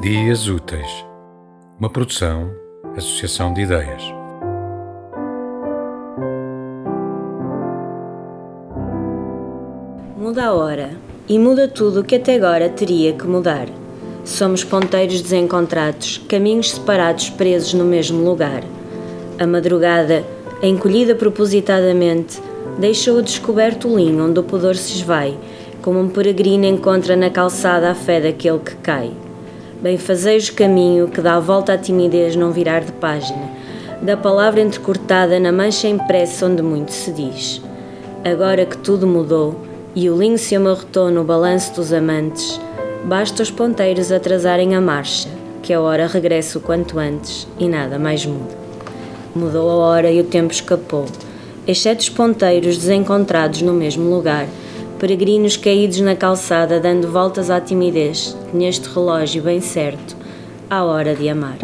Dias Úteis, uma produção, associação de ideias. Muda a hora e muda tudo o que até agora teria que mudar. Somos ponteiros desencontrados, caminhos separados presos no mesmo lugar. A madrugada, encolhida propositadamente, deixou descoberto o linho onde o pudor se esvai, como um peregrino encontra na calçada a fé daquele que cai. Bem fazeis o caminho que dá a volta à timidez não virar de página, da palavra entrecortada na mancha impressa onde muito se diz. Agora que tudo mudou e o linho se amarrotou no balanço dos amantes, basta os ponteiros atrasarem a marcha, que a hora regressa o quanto antes e nada mais muda. Mudou a hora e o tempo escapou, exceto os ponteiros desencontrados no mesmo lugar, peregrinos caídos na calçada dando voltas à timidez, neste relógio bem certo, à hora de amar.